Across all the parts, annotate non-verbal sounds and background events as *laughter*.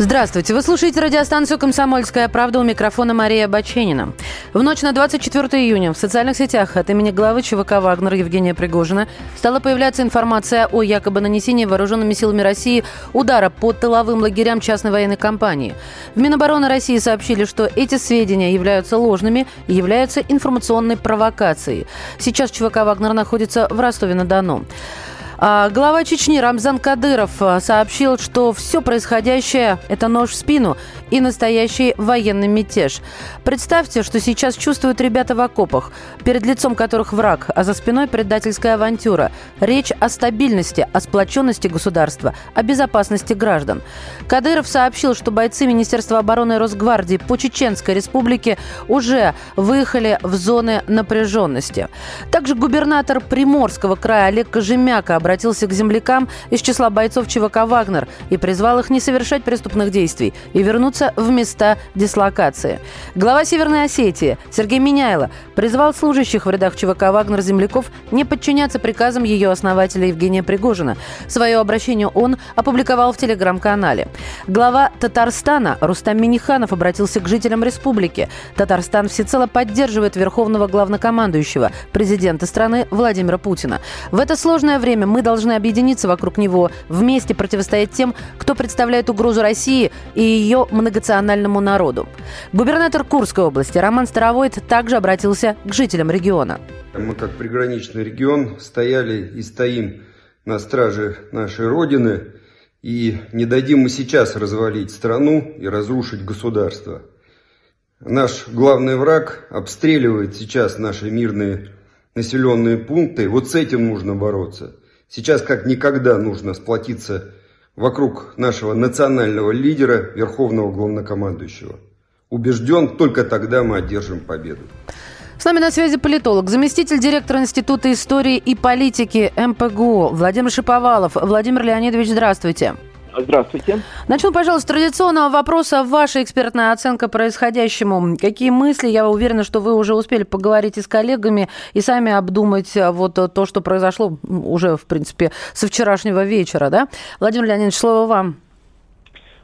Здравствуйте. Вы слушаете радиостанцию «Комсомольская правда» у микрофона Мария Баченина. В ночь на 24 июня в социальных сетях от имени главы ЧВК «Вагнер» Евгения Пригожина стала появляться информация о якобы нанесении вооруженными силами России удара по тыловым лагерям частной военной компании. В Минобороны России сообщили, что эти сведения являются ложными и являются информационной провокацией. Сейчас ЧВК «Вагнер» находится в Ростове-на-Дону. А, глава Чечни Рамзан Кадыров а, сообщил, что все происходящее – это нож в спину и настоящий военный мятеж. Представьте, что сейчас чувствуют ребята в окопах, перед лицом которых враг, а за спиной предательская авантюра. Речь о стабильности, о сплоченности государства, о безопасности граждан. Кадыров сообщил, что бойцы Министерства обороны Росгвардии по Чеченской республике уже выехали в зоны напряженности. Также губернатор Приморского края Олег Кожемяка обратился к землякам из числа бойцов ЧВК «Вагнер» и призвал их не совершать преступных действий и вернуться в места дислокации. Глава Северной Осетии Сергей Миняйло призвал служащих в рядах ЧВК «Вагнер» земляков не подчиняться приказам ее основателя Евгения Пригожина. Свое обращение он опубликовал в телеграм-канале. Глава Татарстана Рустам Миниханов обратился к жителям республики. Татарстан всецело поддерживает верховного главнокомандующего, президента страны Владимира Путина. В это сложное время мы мы должны объединиться вокруг него, вместе противостоять тем, кто представляет угрозу России и ее многонациональному народу. Губернатор Курской области Роман Старовойт также обратился к жителям региона. Мы, как приграничный регион, стояли и стоим на страже нашей Родины, и не дадим мы сейчас развалить страну и разрушить государство. Наш главный враг обстреливает сейчас наши мирные населенные пункты. Вот с этим нужно бороться. Сейчас как никогда нужно сплотиться вокруг нашего национального лидера, верховного главнокомандующего. Убежден, только тогда мы одержим победу. С нами на связи политолог, заместитель директора Института истории и политики МПГУ Владимир Шиповалов. Владимир Леонидович, здравствуйте. Здравствуйте. Начну, пожалуйста, с традиционного вопроса. Ваша экспертная оценка происходящему. Какие мысли? Я уверена, что вы уже успели поговорить и с коллегами, и сами обдумать а, вот то, что произошло уже, в принципе, со вчерашнего вечера, да? Владимир Леонидович, слово вам.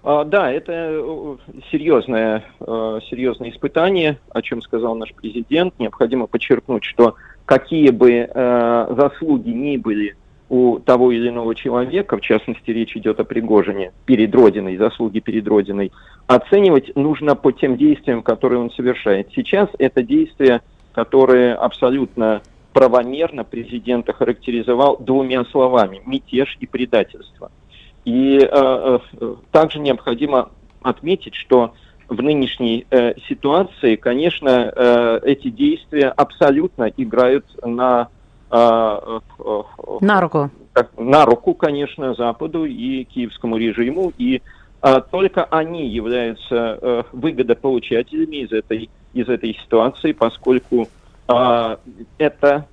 А, да, это э, серьезное, э, серьезное испытание, о чем сказал наш президент. Необходимо подчеркнуть, что какие бы э, заслуги ни были у того или иного человека, в частности речь идет о Пригожине, перед Родиной, заслуги перед Родиной, оценивать нужно по тем действиям, которые он совершает. Сейчас это действия, которые абсолютно правомерно президент охарактеризовал двумя словами – мятеж и предательство. И э, э, также необходимо отметить, что в нынешней э, ситуации, конечно, э, эти действия абсолютно играют на на руку. На руку, конечно, Западу и киевскому режиму, и а, только они являются а, выгодополучателями из этой, из этой ситуации, поскольку а, это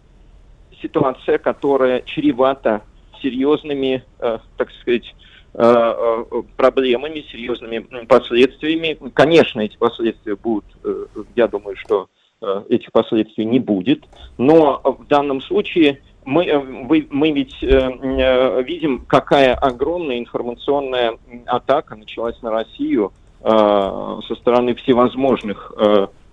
ситуация, которая чревата серьезными, а, так сказать, проблемами, серьезными последствиями. Конечно, эти последствия будут, э, я думаю, что Э, этих последствий не будет. Но в данном случае мы, э, мы ведь э, видим, какая огромная информационная атака началась на Россию со стороны всевозможных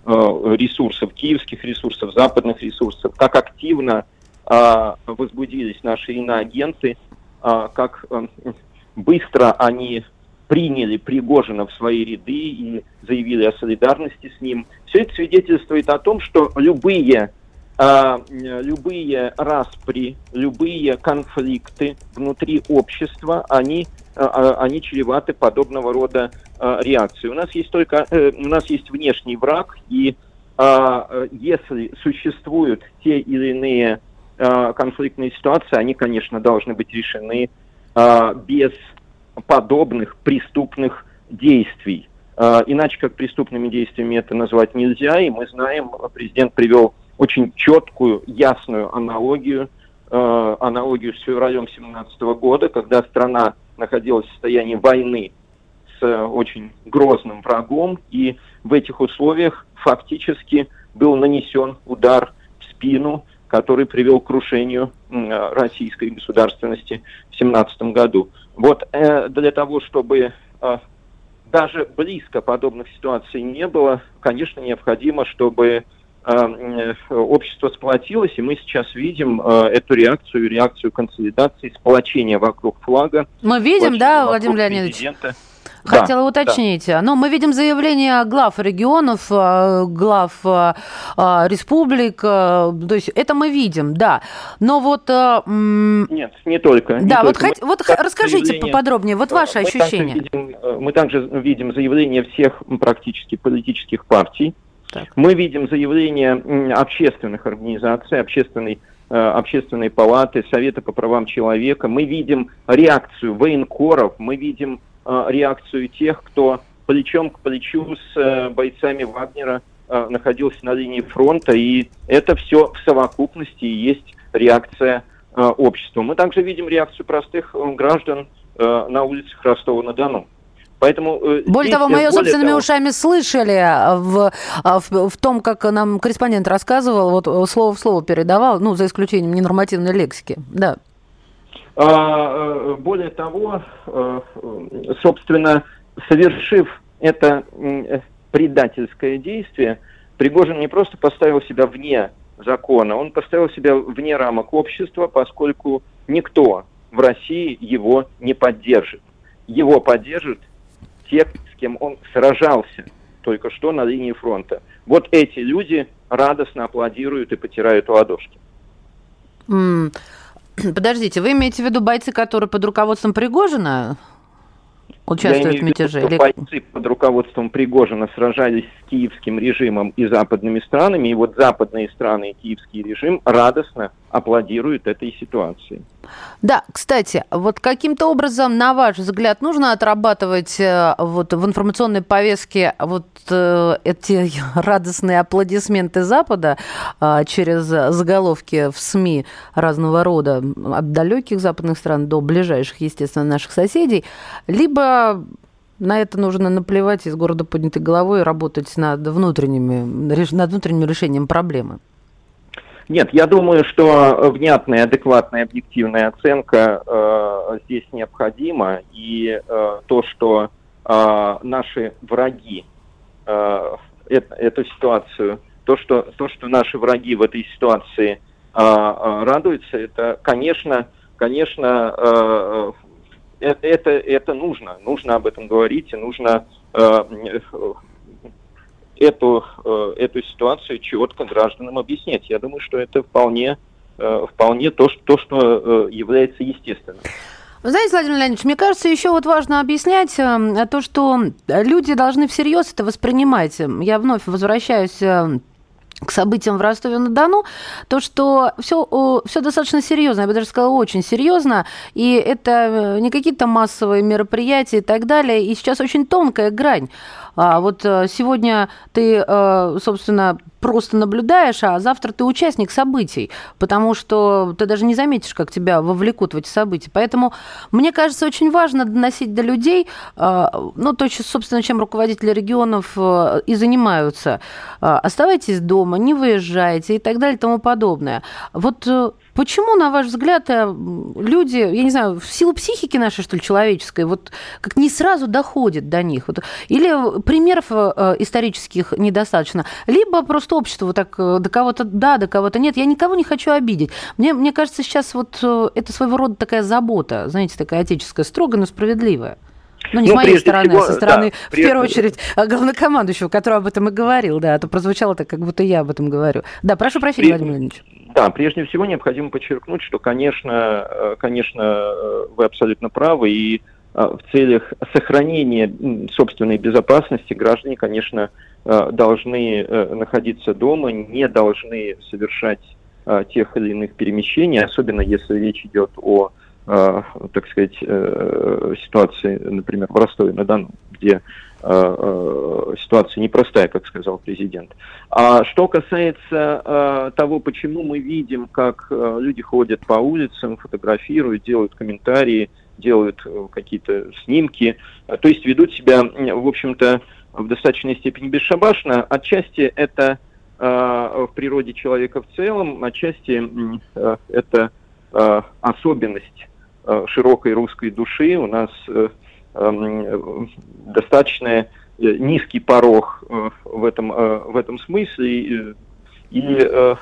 ресурсов, киевских ресурсов, западных ресурсов, как активно возбудились наши иноагенты, как быстро они приняли Пригожина в свои ряды и заявили о солидарности с ним. Все это свидетельствует о том, что любые, э, любые распри, любые конфликты внутри общества, они, э, они чреваты подобного рода э, реакции. У нас есть только, э, у нас есть внешний враг, и э, если существуют те или иные конфликтные ситуации, они, конечно, должны быть решены без подобных преступных действий. А, иначе как преступными действиями это назвать нельзя, и мы знаем, президент привел очень четкую, ясную аналогию, а, аналогию с февралем 2017 года, когда страна находилась в состоянии войны с очень грозным врагом, и в этих условиях фактически был нанесен удар в спину который привел к крушению российской государственности в 17 году. Вот э, для того, чтобы э, даже близко подобных ситуаций не было, конечно, необходимо, чтобы э, общество сплотилось, и мы сейчас видим эту реакцию, реакцию консолидации, сплочения вокруг флага. Мы видим, да, Владимир Леонидович? Президента. Хотела да, уточнить. Да. Но мы видим заявления глав регионов, э, глав э, э, республик. То есть это мы видим, да. Но вот... Нет, не только. Да, не вот, только. вот расскажите заявление... поподробнее, вот ваши мы ощущения. Также видим, мы также видим заявления всех практически политических партий. Так. Мы видим заявления общественных организаций, общественной общественной палаты, Совета по правам человека. Мы видим реакцию военкоров, мы видим Э, реакцию тех, кто плечом к плечу с э, бойцами Вагнера э, находился на линии фронта, и это все в совокупности и есть реакция общества. Мы также видим реакцию простых граждан на улицах Ростова-на-Дону. Поэтому, более того, мы ее собственными того... ушами слышали в, в, в том, как нам корреспондент рассказывал, вот слово в слово передавал, ну, за исключением ненормативной лексики. Да. А, э, более того, э, собственно, совершив это предательское действие, Пригожин не просто поставил себя вне закона, он поставил себя вне рамок общества, поскольку никто в России его не поддержит. Его поддержат те, с кем он сражался только что на линии фронта. Вот эти люди радостно аплодируют и потирают ладошки. Mm. *clears throat* Подождите, вы имеете в виду бойцы, которые под руководством Пригожина участвуют в мятеже? Или... Бойцы под руководством Пригожина сражались с киевским режимом и западными странами, и вот западные страны и киевский режим радостно аплодируют этой ситуации. Да, кстати, вот каким-то образом, на ваш взгляд, нужно отрабатывать э, вот в информационной повестке вот э, эти *laughs* радостные аплодисменты Запада э, через заголовки в СМИ разного рода, от далеких западных стран до ближайших, естественно, наших соседей, либо на это нужно наплевать из города поднятой головой и работать над внутренними, над внутренним решением проблемы. Нет, я думаю, что внятная, адекватная, объективная оценка э, здесь необходима. И э, то, что э, наши враги э, это, эту ситуацию, то что, то, что наши враги в этой ситуации э, э, радуются, это, конечно, конечно, э, э это, это нужно. Нужно об этом говорить, и нужно э, эту, э, эту ситуацию четко гражданам объяснять. Я думаю, что это вполне, э, вполне то, что, то, что э, является естественным. Знаете, Владимир Леонидович, мне кажется, еще вот важно объяснять то, что люди должны всерьез это воспринимать. Я вновь возвращаюсь к событиям в Ростове-на-Дону, то, что все, все достаточно серьезно, я бы даже сказала, очень серьезно, и это не какие-то массовые мероприятия и так далее, и сейчас очень тонкая грань. А вот э, сегодня ты, э, собственно, просто наблюдаешь, а завтра ты участник событий, потому что ты даже не заметишь, как тебя вовлекут в эти события. Поэтому мне кажется, очень важно доносить до людей, э, ну, то, собственно, чем руководители регионов и занимаются. Оставайтесь дома, не выезжайте и так далее и тому подобное. Вот Почему, на ваш взгляд, э, люди, я не знаю, в силу психики нашей, что ли, человеческой, вот как не сразу доходит до них? Вот, или примеров э, исторических недостаточно? Либо просто общество вот так э, до кого-то да, до кого-то нет. Я никого не хочу обидеть. Мне, мне кажется, сейчас вот это своего рода такая забота, знаете, такая отеческая, строгая, но справедливая. Ну, не ну, с моей стороны, всего, а со стороны, да, в прежде... первую очередь, главнокомандующего, который об этом и говорил, да, а то прозвучало так, как будто я об этом говорю. Да, прошу прощения, Владимир Владимирович. Да, прежде всего необходимо подчеркнуть, что, конечно, э, конечно, э, вы абсолютно правы, и э, в целях сохранения собственной безопасности граждане, конечно, должны находиться дома, не должны совершать тех или иных перемещений, особенно если речь идет о, так сказать, ситуации, например, в Ростове-на-Дону, где Э, э, ситуация непростая, как сказал президент. А что касается э, того, почему мы видим, как люди ходят по улицам, фотографируют, делают комментарии, делают какие-то снимки, то есть ведут себя, в общем-то, в достаточной степени бесшабашно, отчасти это в природе человека в целом, отчасти это особенность широкой русской души. У нас эм, достаточно низкий порог в этом, в этом смысле. И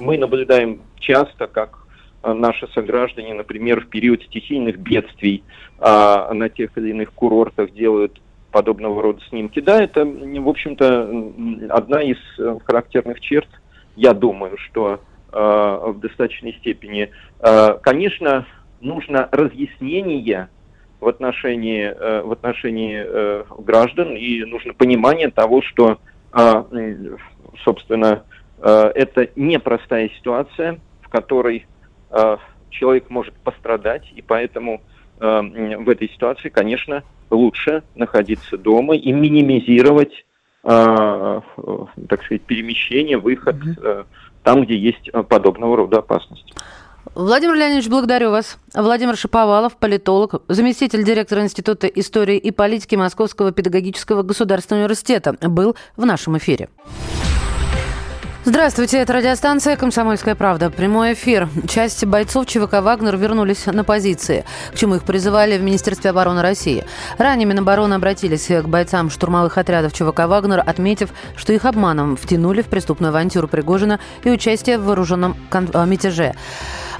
мы наблюдаем часто, как наши сограждане, например, в период стихийных бедствий а, на тех или иных курортах делают подобного рода снимки. Да, это, в общем-то, одна из э, характерных черт, я думаю, что э, в достаточной степени. Э, конечно, нужно разъяснение в отношении, э, в отношении э, граждан, и нужно понимание того, что, э, собственно, э, это непростая ситуация, в которой э, человек может пострадать, и поэтому э, в этой ситуации, конечно, лучше находиться дома и минимизировать, э, так сказать, перемещение, выход э, там, где есть подобного рода опасность. Владимир Леонидович, благодарю вас. Владимир Шиповалов, политолог, заместитель директора Института истории и политики Московского педагогического государственного университета, был в нашем эфире. Здравствуйте, это радиостанция «Комсомольская правда». Прямой эфир. Часть бойцов ЧВК «Вагнер» вернулись на позиции, к чему их призывали в Министерстве обороны России. Ранее Минобороны обратились к бойцам штурмовых отрядов ЧВК «Вагнер», отметив, что их обманом втянули в преступную авантюру Пригожина и участие в вооруженном э, мятеже.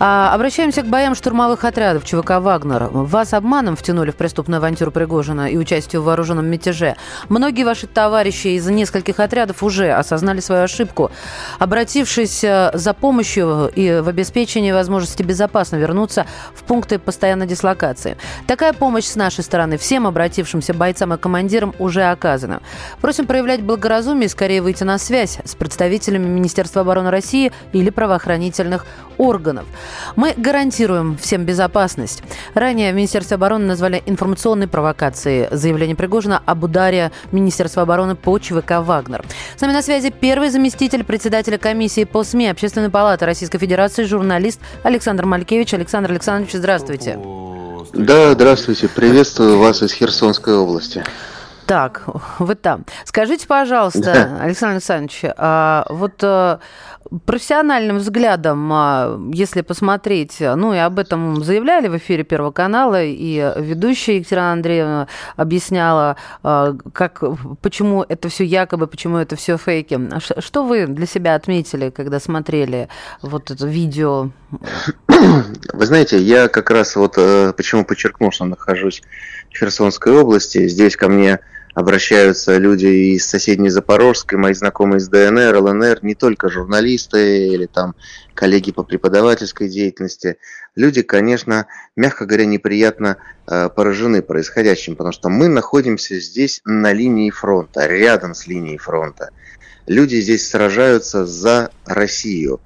А, обращаемся к боям штурмовых отрядов ЧВК «Вагнер». Вас обманом втянули в преступную авантюру Пригожина и участие в вооруженном мятеже. Многие ваши товарищи из нескольких отрядов уже осознали свою ошибку. Обратившись э, за помощью и в обеспечении возможности безопасно вернуться в пункты постоянной дислокации. Такая помощь с нашей стороны всем обратившимся бойцам и командирам уже оказана. Просим проявлять благоразумие и скорее выйти на связь с представителями Министерства обороны России или правоохранительных органов. Мы гарантируем всем безопасность. Ранее в Министерстве обороны назвали информационной провокацией заявление Пригожина об ударе Министерства обороны по ЧВК «Вагнер». С нами на связи первый заместитель председателя комиссии по СМИ Общественной палаты Российской Федерации, журналист Александр Малькевич. Александр Александрович, здравствуйте. Да, здравствуйте. Приветствую вас из Херсонской области. Так, вы там. Скажите, пожалуйста, Александр Александрович, а, вот а, профессиональным взглядом, а, если посмотреть, ну и об этом заявляли в эфире Первого канала, и ведущая Екатерина Андреевна объясняла, а, как, почему это все якобы, почему это все фейки. Что вы для себя отметили, когда смотрели вот это видео? Вы знаете, я как раз вот э, почему подчеркнул, что нахожусь в Херсонской области. Здесь ко мне обращаются люди из соседней Запорожской, мои знакомые из ДНР, ЛНР, не только журналисты или там коллеги по преподавательской деятельности. Люди, конечно, мягко говоря, неприятно э, поражены происходящим, потому что мы находимся здесь на линии фронта, рядом с линией фронта. Люди здесь сражаются за Россию.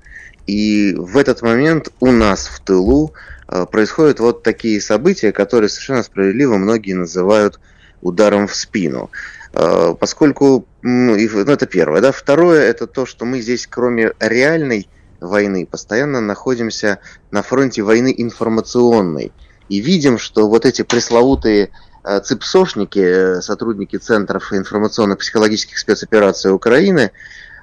И в этот момент у нас в тылу э, происходят вот такие события, которые совершенно справедливо многие называют ударом в спину. Э, поскольку, ну, это первое. Да? Второе, это то, что мы здесь, кроме реальной войны, постоянно находимся на фронте войны информационной. И видим, что вот эти пресловутые э, ЦИПСОшники, э, сотрудники Центров информационно-психологических спецопераций Украины,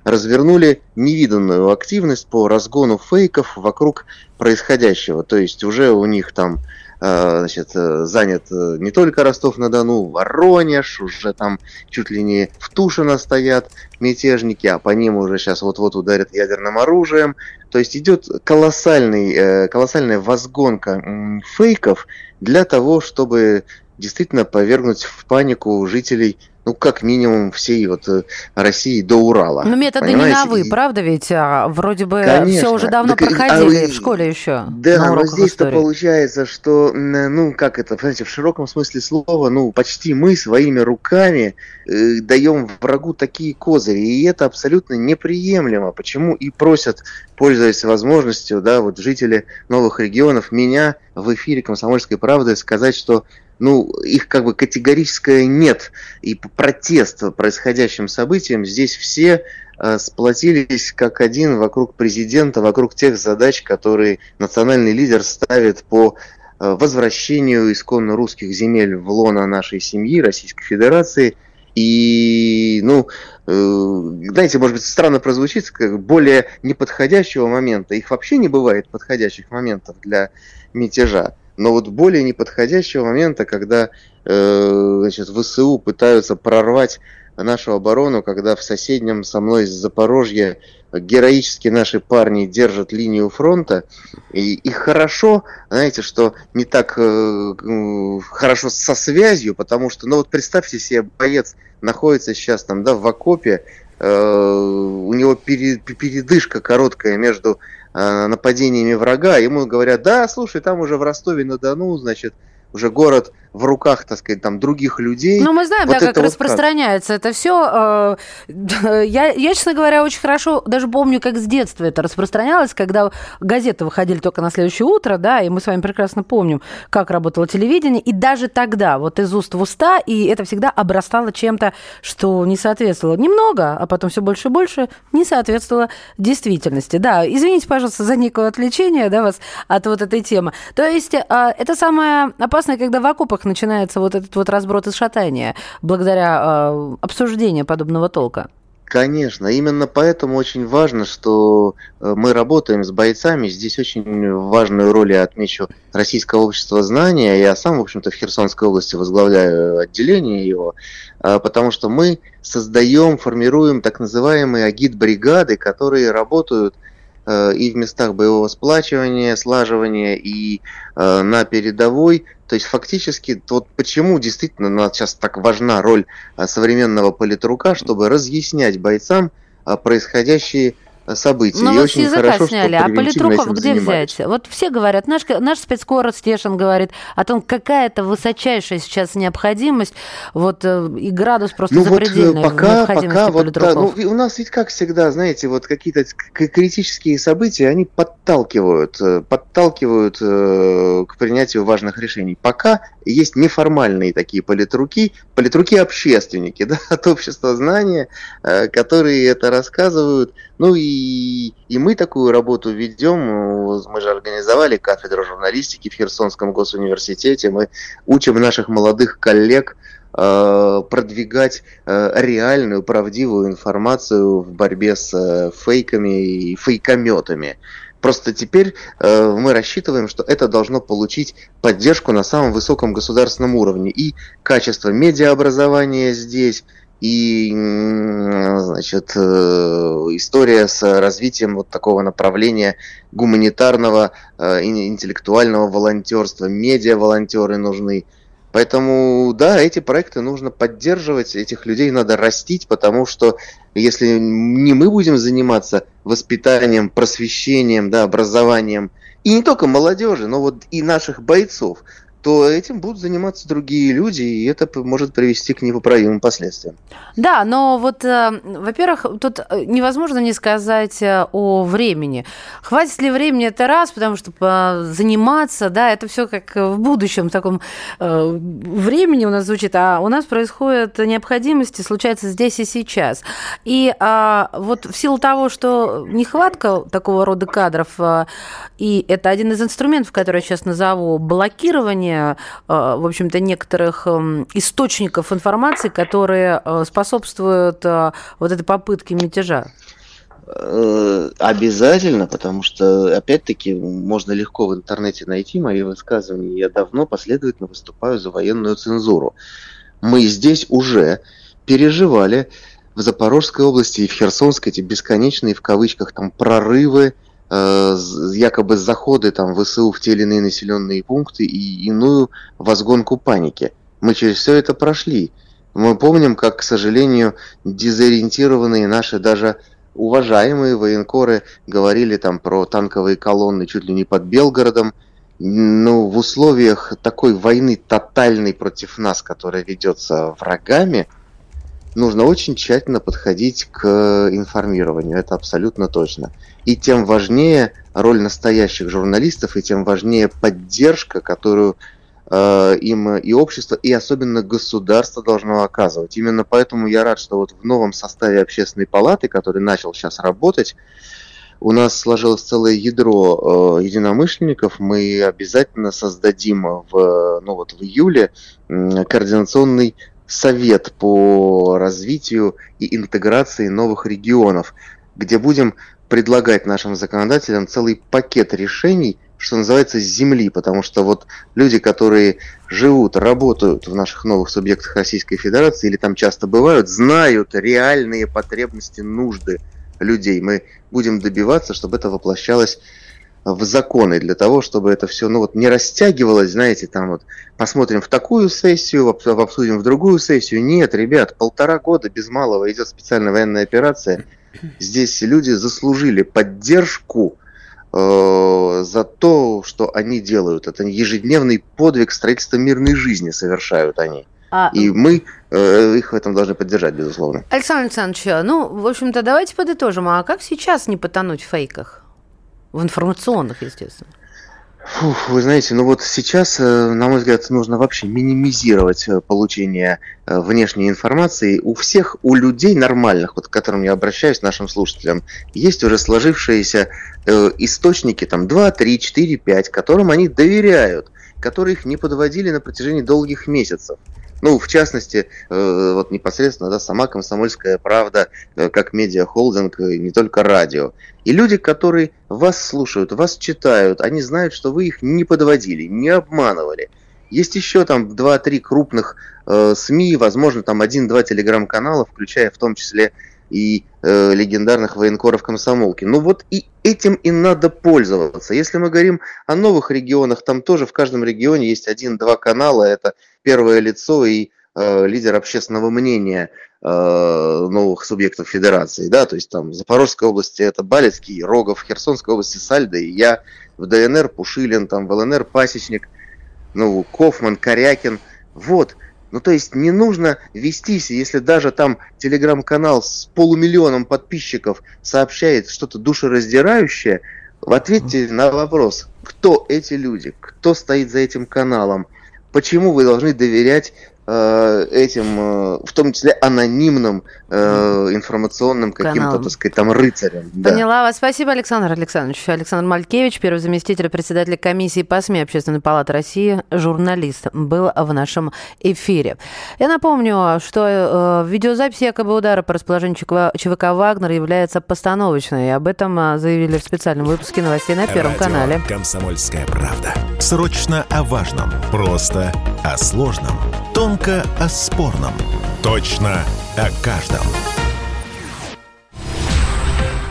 развернули невиданную активность по разгону фейков вокруг происходящего. То есть уже у них там значит, э, занят э, не только Ростов-на-Дону, Воронеж, уже там чуть ли не в Тушино стоят мятежники, а по ним уже сейчас вот-вот ударят ядерным оружием. То есть идет колоссальный, колоссальная возгонка фейков для того, чтобы действительно повергнуть в панику жителей ну, как минимум, всей вот э, России до Урала. Но методы понимаете? не новые, правда ведь? А, вроде бы Конечно. все уже давно так, проходили а, в школе еще. Да, но здесь-то получается, что, ну, как это, понимаете, в широком смысле слова, ну, почти мы своими руками э, даем врагу такие козыри, и это абсолютно неприемлемо. Почему и просят, пользуясь возможностью, да, вот жители новых регионов, меня в эфире «Комсомольской правды» сказать, что ну, их как бы категорическое нет. И протест происходящим событиям здесь все э, сплотились как один вокруг президента, вокруг тех задач, которые национальный лидер ставит по э, возвращению исконно русских земель в лоно нашей семьи, Российской Федерации. И, ну, э, знаете, может быть, странно прозвучит, как более неподходящего момента. Их вообще не бывает подходящих моментов для мятежа. Но вот более неподходящего момента, когда э, значит, ВСУ пытаются прорвать нашу оборону, когда в соседнем со мной из Запорожья героически наши парни держат линию фронта, и, и хорошо, знаете, что не так э, хорошо со связью, потому что, ну вот представьте себе, боец находится сейчас там, да, в окопе, э, у него передышка короткая между нападениями врага, ему говорят, да, слушай, там уже в Ростове-на-Дону, значит, уже город в руках, так сказать, там других людей. Ну, мы знаем, вот да, как вот распространяется как. это все. Э, *laughs* я, я, честно говоря, очень хорошо даже помню, как с детства это распространялось, когда газеты выходили только на следующее утро, да, и мы с вами прекрасно помним, как работало телевидение, и даже тогда, вот из уст в уста, и это всегда обрастало чем-то, что не соответствовало немного, а потом все больше и больше не соответствовало действительности. Да, извините, пожалуйста, за некое отвлечение, да, вас от вот этой темы. То есть э, это самое опасное, когда в окопах начинается вот этот вот разброд и шатания благодаря э, обсуждению подобного толка? Конечно, именно поэтому очень важно, что э, мы работаем с бойцами. Здесь очень важную роль я отмечу Российского общества знания. Я сам, в общем-то, в Херсонской области возглавляю отделение его, а, потому что мы создаем, формируем так называемые агит-бригады, которые работают и в местах боевого сплачивания, слаживания, и э, на передовой. То есть фактически, вот почему действительно у нас сейчас так важна роль э, современного политрука, чтобы разъяснять бойцам происходящие событий. Ну, вот с языка хорошо, сняли, а политруков где занимаюсь. взять? Вот все говорят, наш, наш спецкор Стешин говорит о том, какая это высочайшая сейчас необходимость, вот э, и градус просто ну, запредельный вот пока, пока вот, да, ну, у нас ведь как всегда, знаете, вот какие-то критические события, они подталкивают, э, подталкивают э, к принятию важных решений. Пока есть неформальные такие политруки, политруки-общественники, *laughs* да, от общества знания, которые это рассказывают, ну и и, мы такую работу ведем. Мы же организовали кафедру журналистики в Херсонском госуниверситете. Мы учим наших молодых коллег э, продвигать э, реальную, правдивую информацию в борьбе с э, фейками и фейкометами. Просто теперь э, мы рассчитываем, что это должно получить поддержку на самом высоком государственном уровне. И качество медиаобразования здесь, и значит, э, история с развитием вот такого направления гуманитарного, э, интеллектуального волонтерства, медиа-волонтеры нужны. Поэтому, да, эти проекты нужно поддерживать, этих людей надо растить, потому что если не мы будем заниматься воспитанием, просвещением, да, образованием, и не только молодежи, но вот и наших бойцов, то этим будут заниматься другие люди, и это может привести к непоправимым последствиям. Да, но вот, э, во-первых, тут э, невозможно не сказать э, о времени. Хватит ли времени, это раз, потому что заниматься, да, это все как в будущем таком времени у нас звучит, а у нас происходят необходимости, случается здесь и сейчас. И а, вот в силу того, что нехватка такого рода кадров, и это один из инструментов, который я сейчас назову, блокирование исключение, э, в общем-то, некоторых эм, источников информации, которые э, способствуют э, вот этой попытке мятежа? Обязательно, потому что, опять-таки, можно легко в интернете найти мои высказывания. Я давно последовательно выступаю за военную цензуру. Мы здесь уже переживали в Запорожской области и в Херсонской эти бесконечные, в кавычках, там, прорывы Э, якобы заходы там ВСУ в те или иные населенные пункты и иную возгонку паники. Мы через все это прошли. Мы помним, как, к сожалению, дезориентированные наши даже уважаемые военкоры говорили там про танковые колонны чуть ли не под Белгородом. Ну, в условиях такой войны тотальной против нас, которая ведется врагами, нужно очень тщательно подходить к информированию, это абсолютно точно. И тем важнее роль настоящих журналистов, и тем важнее поддержка, которую э, им и общество, и особенно государство должно оказывать. Именно поэтому я рад, что вот в новом составе общественной палаты, который начал сейчас работать, у нас сложилось целое ядро э, единомышленников. Мы обязательно создадим в, ну вот в июле э, координационный совет по развитию и интеграции новых регионов, где будем предлагать нашим законодателям целый пакет решений, что называется, с земли, потому что вот люди, которые живут, работают в наших новых субъектах Российской Федерации или там часто бывают, знают реальные потребности, нужды людей. Мы будем добиваться, чтобы это воплощалось в законы для того, чтобы это все ну, вот, не растягивалось, знаете, там вот посмотрим в такую сессию, обсудим в другую сессию. Нет, ребят, полтора года без малого идет специальная военная операция. Здесь люди заслужили поддержку э, за то, что они делают. Это ежедневный подвиг строительства мирной жизни совершают они. А... И мы э, их в этом должны поддержать, безусловно. Александр Александрович, ну, в общем-то, давайте подытожим. А как сейчас не потонуть в фейках? В информационных, естественно. Фух, вы знаете, ну вот сейчас, э, на мой взгляд, нужно вообще минимизировать э, получение э, внешней информации. У всех, у людей нормальных, вот к которым я обращаюсь, нашим слушателям, есть уже сложившиеся источники, там 2, 3, 4, 5, которым они доверяют, которые их не подводили на протяжении долгих месяцев. Ну, в частности, э, вот непосредственно да, сама «Комсомольская правда» э, как медиахолдинг, э, не только радио. И люди, которые вас слушают, вас читают, они знают, что вы их не подводили, не обманывали. Есть еще там 2-3 крупных э, СМИ, возможно, там один-два телеграм-канала, включая в том числе и э, легендарных военкоров комсомолки. Ну вот и этим и надо пользоваться. Если мы говорим о новых регионах, там тоже в каждом регионе есть один-два канала. Это первое лицо и э, лидер общественного мнения э, новых субъектов федерации, да, то есть там в Запорожской области это Балецкий, Рогов, в Херсонской области Сальда и я, в ДНР Пушилин, там в ЛНР Пасечник, ну, Кофман, Корякин, вот, ну, то есть не нужно вестись, если даже там телеграм-канал с полумиллионом подписчиков сообщает что-то душераздирающее, в ответе на вопрос, кто эти люди, кто стоит за этим каналом, почему вы должны доверять этим, э, в том числе анонимным э, информационным каким-то, так сказать, там рыцарям. Поняла да. вас. Спасибо, Александр Александрович. Александр Малькевич, первый заместитель председателя комиссии по СМИ Общественной палаты России, журналист, был в нашем эфире. Я напомню, что э, видеозапись якобы удара по расположению ЧВК «Вагнер» является постановочной. И об этом э, заявили в специальном выпуске новостей на Первом Радио канале. «Комсомольская правда». Срочно о важном. Просто о сложном. Тонко о спорном. Точно о каждом.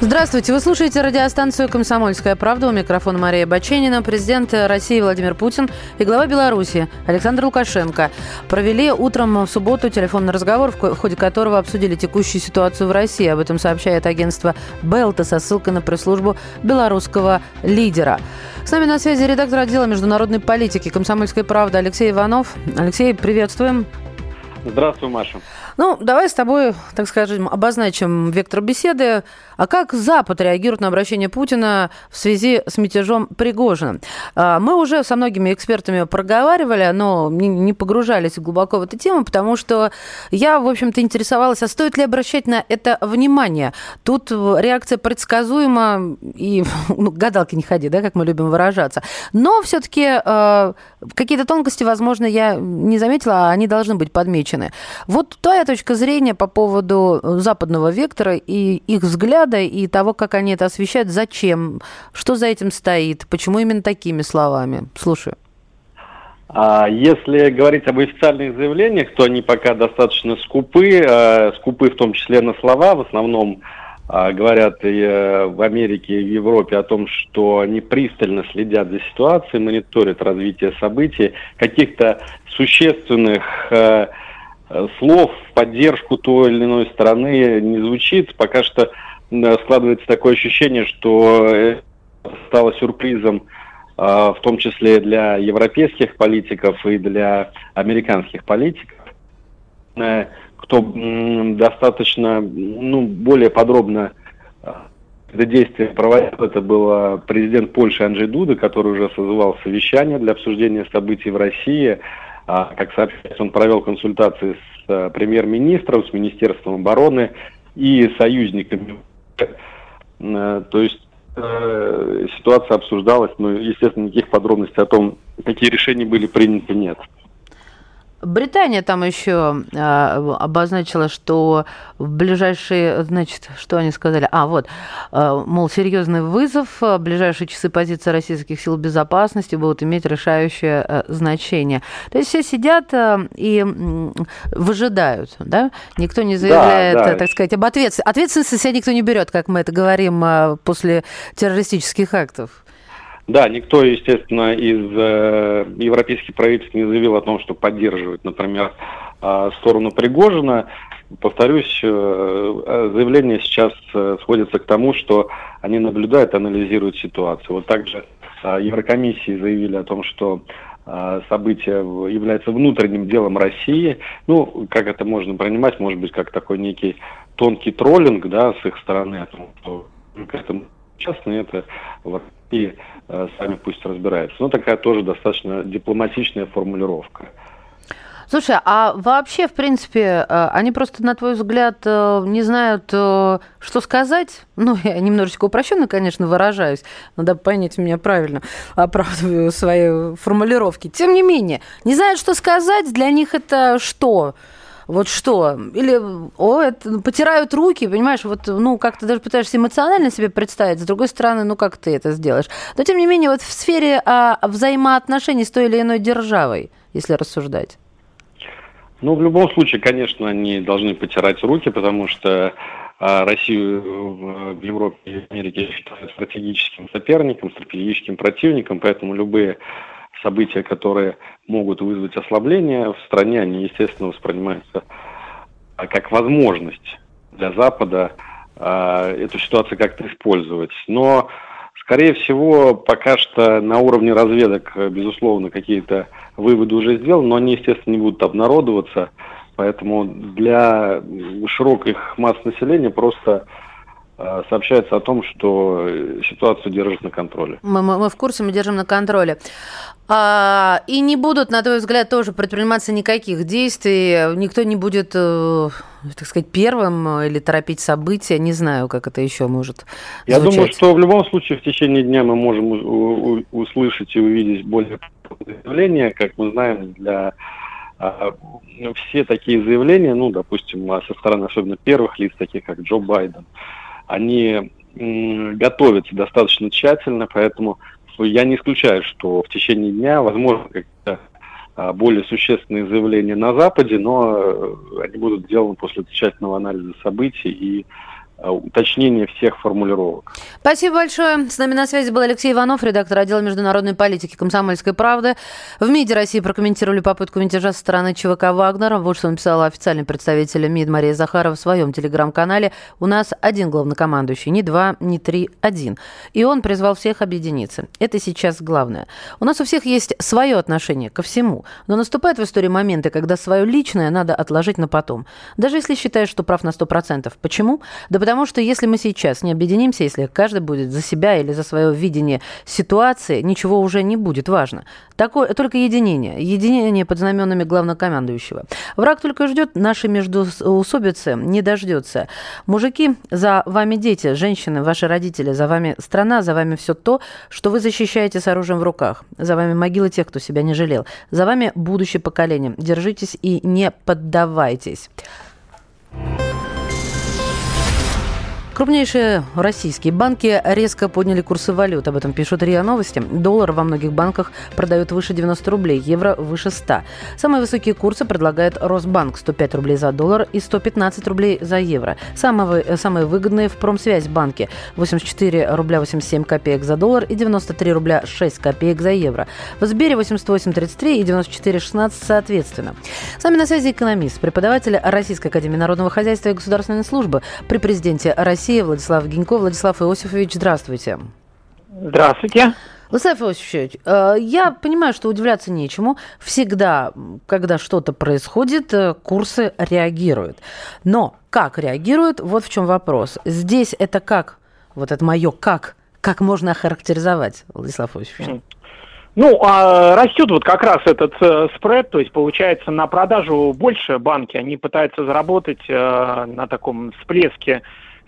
Здравствуйте, вы слушаете радиостанцию «Комсомольская правда». У микрофона Мария Баченина. Президент России Владимир Путин и глава Беларуси Александр Лукашенко провели утром в субботу телефонный разговор, в ходе которого обсудили текущую ситуацию в России. Об этом сообщает агентство «Белта» со ссылкой на пресс-службу белорусского лидера. С нами на связи редактор отдела международной политики «Комсомольской правды» Алексей Иванов. Алексей, приветствуем. Здравствуй, Маша. Ну, давай с тобой, так скажем, обозначим вектор беседы. А как Запад реагирует на обращение Путина в связи с мятежом Пригожина? А, мы уже со многими экспертами проговаривали, но не погружались глубоко в эту тему, потому что я, в общем-то, интересовалась, а стоит ли обращать на это внимание? Тут реакция предсказуема, и *laughs* ну, гадалки не ходи, да, как мы любим выражаться. Но все-таки а, какие-то тонкости, возможно, я не заметила, а они должны быть подмечены. Вот твоя твоя точка зрения по поводу э, западного вектора и их взгляда, и того, как они это освещают, зачем, что за этим стоит, почему именно такими словами? Слушаю. А если говорить об официальных заявлениях, то они пока достаточно скупы, э, скупы в том числе на слова, в основном э, говорят и в Америке, и в Европе о том, что они пристально следят за ситуацией, мониторят развитие событий, каких-то существенных Э, слов в поддержку той или иной стороны не звучит. Пока что складывается такое ощущение, что стало сюрпризом э, в том числе для европейских политиков и для американских политиков, э, кто достаточно ну, более подробно это действие проводил. Это был президент Польши Анджей Дуда, который уже созывал совещание для обсуждения событий в России. А, как сообщается, он провел консультации с э, премьер-министром, с Министерством обороны и союзниками. Э, то есть э, ситуация обсуждалась, но, естественно, никаких подробностей о том, какие решения были приняты, нет. Британия там еще э, обозначила, что в ближайшие, значит, что они сказали? А, вот, э, мол, серьезный вызов, в ближайшие часы позиции российских сил безопасности будут иметь решающее э, значение. То есть все сидят э, и э, выжидают, да? Никто не заявляет, да, да. так сказать, об ответственности. Ответственности себя никто не берет, как мы это говорим э, после террористических актов. Да, никто, естественно, из э, европейских правительств не заявил о том, что поддерживает, например, э, сторону Пригожина. Повторюсь, э, заявление сейчас э, сходится к тому, что они наблюдают, анализируют ситуацию. Вот также э, Еврокомиссии заявили о том, что э, событие является внутренним делом России. Ну, как это можно принимать, может быть, как такой некий тонкий троллинг, да, с их стороны, о том, что к этому частно это вот, и э, сами пусть разбираются. Но такая тоже достаточно дипломатичная формулировка. Слушай, а вообще, в принципе, э, они просто, на твой взгляд, э, не знают, э, что сказать? Ну, *laughs* я немножечко упрощенно, конечно, выражаюсь, надо понять меня правильно, оправдываю свои формулировки. Тем не менее, не знают, что сказать, для них это что? Вот что? Или о, это, ну, потирают руки, понимаешь, вот, ну, как ты даже пытаешься эмоционально себе представить, с другой стороны, ну, как ты это сделаешь? Но, тем не менее, вот в сфере а, взаимоотношений с той или иной державой, если рассуждать. Ну, в любом случае, конечно, они должны потирать руки, потому что а, Россию в Европе и Америке считают стратегическим соперником, стратегическим противником, поэтому любые события, которые могут вызвать ослабление в стране, они, естественно, воспринимаются а, как возможность для Запада э, эту ситуацию как-то использовать. Но, скорее всего, пока что на уровне разведок, безусловно, какие-то выводы уже сделаны, но они, естественно, не будут обнародоваться. Поэтому для широких масс населения просто сообщается о том, что ситуацию держат на контроле. Мы, мы, мы в курсе, мы держим на контроле. А, и не будут, на твой взгляд, тоже предприниматься никаких действий, никто не будет, э, так сказать, первым или торопить события, не знаю, как это еще может Я звучать. думаю, что в любом случае в течение дня мы можем услышать и увидеть более заявления, как мы знаем, для а, все такие заявления, ну, допустим, со стороны особенно первых лиц, таких как Джо Байден, они готовятся достаточно тщательно, поэтому я не исключаю, что в течение дня, возможно, какие-то а, более существенные заявления на Западе, но э, они будут сделаны после тщательного анализа событий и уточнение всех формулировок. Спасибо большое. С нами на связи был Алексей Иванов, редактор отдела международной политики «Комсомольской правды». В МИДе России прокомментировали попытку мятежа со стороны ЧВК «Вагнера». Вот что написала официальный представитель МИД Мария Захарова в своем телеграм-канале. У нас один главнокомандующий, не два, не три, один. И он призвал всех объединиться. Это сейчас главное. У нас у всех есть свое отношение ко всему. Но наступают в истории моменты, когда свое личное надо отложить на потом. Даже если считаешь, что прав на 100%. Почему? Да потому Потому что если мы сейчас не объединимся, если каждый будет за себя или за свое видение ситуации, ничего уже не будет важно. Такое, только единение. Единение под знаменами главнокомандующего. Враг только ждет, наши междуусобицы не дождется. Мужики, за вами дети, женщины, ваши родители, за вами страна, за вами все то, что вы защищаете с оружием в руках. За вами могилы тех, кто себя не жалел. За вами будущее поколение. Держитесь и не поддавайтесь. Крупнейшие российские банки резко подняли курсы валют. Об этом пишут РИА Новости. Доллар во многих банках продают выше 90 рублей, евро выше 100. Самые высокие курсы предлагает Росбанк 105 рублей за доллар и 115 рублей за евро. Самые, самые выгодные в Промсвязьбанке 84 рубля 87 копеек за доллар и 93 рубля 6 копеек за евро. В Сбере 88.33 и 94.16 соответственно. С нами на связи экономист, преподаватель Российской Академии Народного Хозяйства и Государственной Службы при президенте России России Владислав Гинько. Владислав Иосифович, здравствуйте. Здравствуйте. Владислав Иосифович, э, я понимаю, что удивляться нечему. Всегда, когда что-то происходит, э, курсы реагируют. Но как реагируют, вот в чем вопрос. Здесь это как, вот это мое как, как можно охарактеризовать, Владислав Иосифович? Ну, а растет вот как раз этот э, спред, то есть получается на продажу больше банки, они пытаются заработать э, на таком всплеске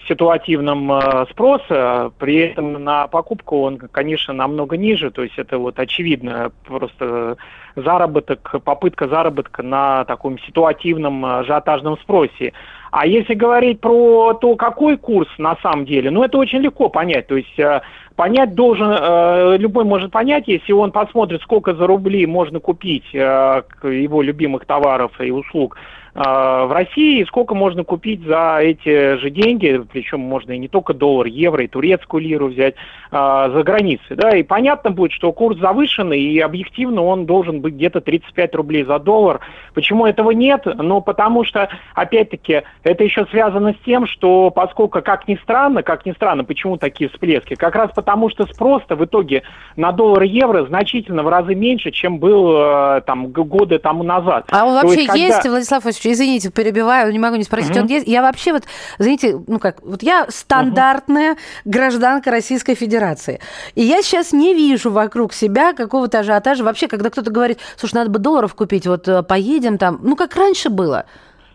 ситуативном э, спросе, при этом на покупку он, конечно, намного ниже, то есть это вот очевидно, просто заработок, попытка заработка на таком ситуативном ажиотажном спросе. А если говорить про то, какой курс на самом деле, ну это очень легко понять. То есть э, понять должен, э, любой может понять, если он посмотрит, сколько за рубли можно купить э, его любимых товаров и услуг в России, сколько можно купить за эти же деньги, причем можно и не только доллар, евро, и турецкую лиру взять за границей. Да, и понятно будет, что курс завышенный, и объективно он должен быть где-то 35 рублей за доллар. Почему этого нет? Ну, потому что, опять-таки, это еще связано с тем, что поскольку, как ни странно, как ни странно, почему такие всплески, как раз потому, что спрос в итоге на доллар и евро значительно в разы меньше, чем был э, там годы тому назад. А он вообще есть, когда... есть, Владислав Васильевич, извините, перебиваю, не могу не спросить, угу. он есть? Я вообще вот, знаете, ну как, вот я стандартная угу. гражданка Российской Федерации, и я сейчас не вижу вокруг себя какого-то ажиотажа. Вообще, когда кто-то говорит, слушай, надо бы долларов купить, вот э, поедем там, ну как раньше было.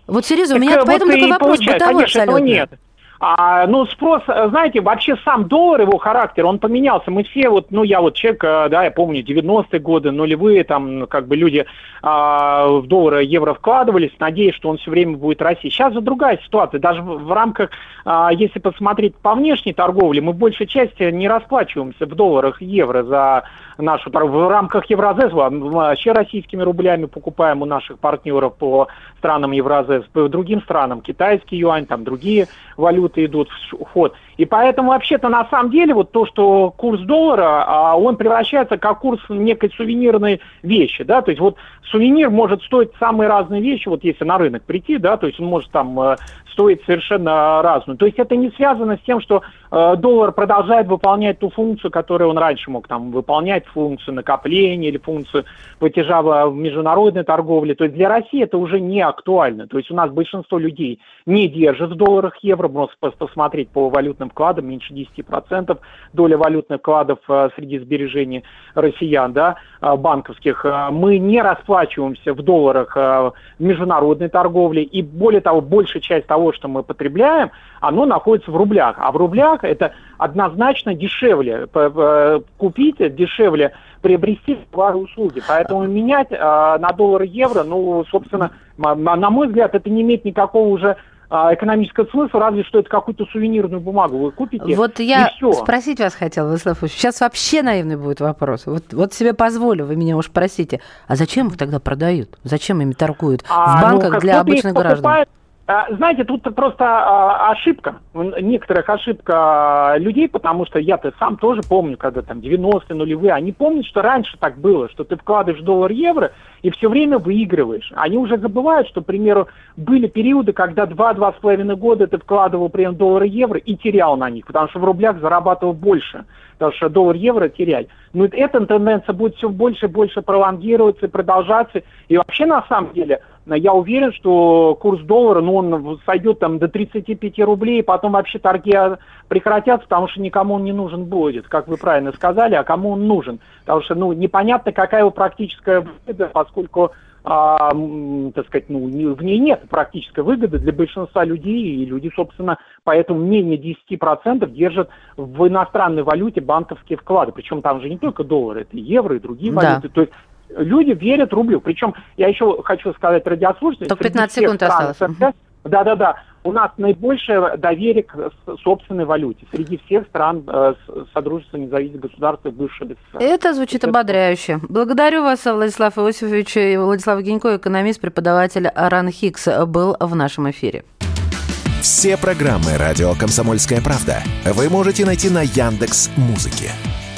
Вот серьезно, у меня вот поэтому такой вопрос бытовой Конечно, абсолютно. нет. А, ну, спрос, знаете, вообще сам доллар, его характер, он поменялся. Мы все, вот, ну, я вот человек, э, да, я помню, 90-е годы, нулевые, там, как бы люди а, в доллары, евро вкладывались, надеясь, что он все время будет расти. Сейчас же другая ситуация. Даже в, рамках, а, если посмотреть по внешней торговле, мы в большей части не расплачиваемся в долларах евро за нашу. В рамках Евразес вообще российскими рублями покупаем у наших партнеров по странам Евразес, по другим странам, китайский юань, там другие валюты идут в ход. И поэтому вообще-то на самом деле вот то, что курс доллара, а, он превращается как курс некой сувенирной вещи, да, то есть вот сувенир может стоить самые разные вещи, вот если на рынок прийти, да, то есть он может там э, стоить совершенно разную. То есть это не связано с тем, что доллар продолжает выполнять ту функцию, которую он раньше мог там выполнять, функцию накопления или функцию платежа в международной торговле. То есть для России это уже не актуально. То есть у нас большинство людей не держит в долларах евро, можно посмотреть по валютным вкладам, меньше 10%, доля валютных вкладов э, среди сбережений россиян, да, э, банковских. Э, мы не расплачиваемся в долларах в международной торговле, и более того, большая часть того, что мы потребляем, оно находится в рублях. А в рублях это однозначно дешевле купить, дешевле приобрести товары и услуги. Поэтому менять на доллар и евро, ну, собственно, на мой взгляд, это не имеет никакого уже а, экономического смысла, разве что это какую-то сувенирную бумагу вы купите. Вот я спросить вас хотела, Владислав Сейчас вообще наивный будет вопрос. Вот, вот себе позволю, вы меня уж просите. А зачем их тогда продают? Зачем ими торгуют? А, в банках ну, для обычных граждан? А, знаете, тут просто а, ошибка, некоторых ошибка людей, потому что я-то сам тоже помню, когда там 90-е, нулевые, они помнят, что раньше так было, что ты вкладываешь доллар-евро и все время выигрываешь. Они уже забывают, что, к примеру, были периоды, когда 2-2,5 года ты вкладывал прям доллар-евро и терял на них, потому что в рублях зарабатывал больше, потому что доллар-евро терять. Но эта тенденция будет все больше и больше пролонгироваться и продолжаться. И вообще, на самом деле, я уверен, что курс доллара, ну, он сойдет там до 35 рублей, потом вообще торги прекратятся, потому что никому он не нужен будет, как вы правильно сказали, а кому он нужен. Потому что, ну, непонятно, какая его практическая выгода, поскольку а, так сказать, ну, в ней нет практической выгоды для большинства людей, и люди, собственно, поэтому менее 10% держат в иностранной валюте банковские вклады. Причем там же не только доллары, это и евро, и другие да. валюты. То есть люди верят рублю. Причем я еще хочу сказать радиослушателям... Только 15 секунд осталось. Да-да-да. У нас наибольшее доверие к собственной валюте среди всех стран э, Содружества независимых государств и бывшего СССР. Это звучит ободряюще. Благодарю вас, Владислав Иосифович. Владислав Генько, экономист, преподаватель РАН Хикс, был в нашем эфире. Все программы «Радио Комсомольская правда» вы можете найти на Яндекс Музыке.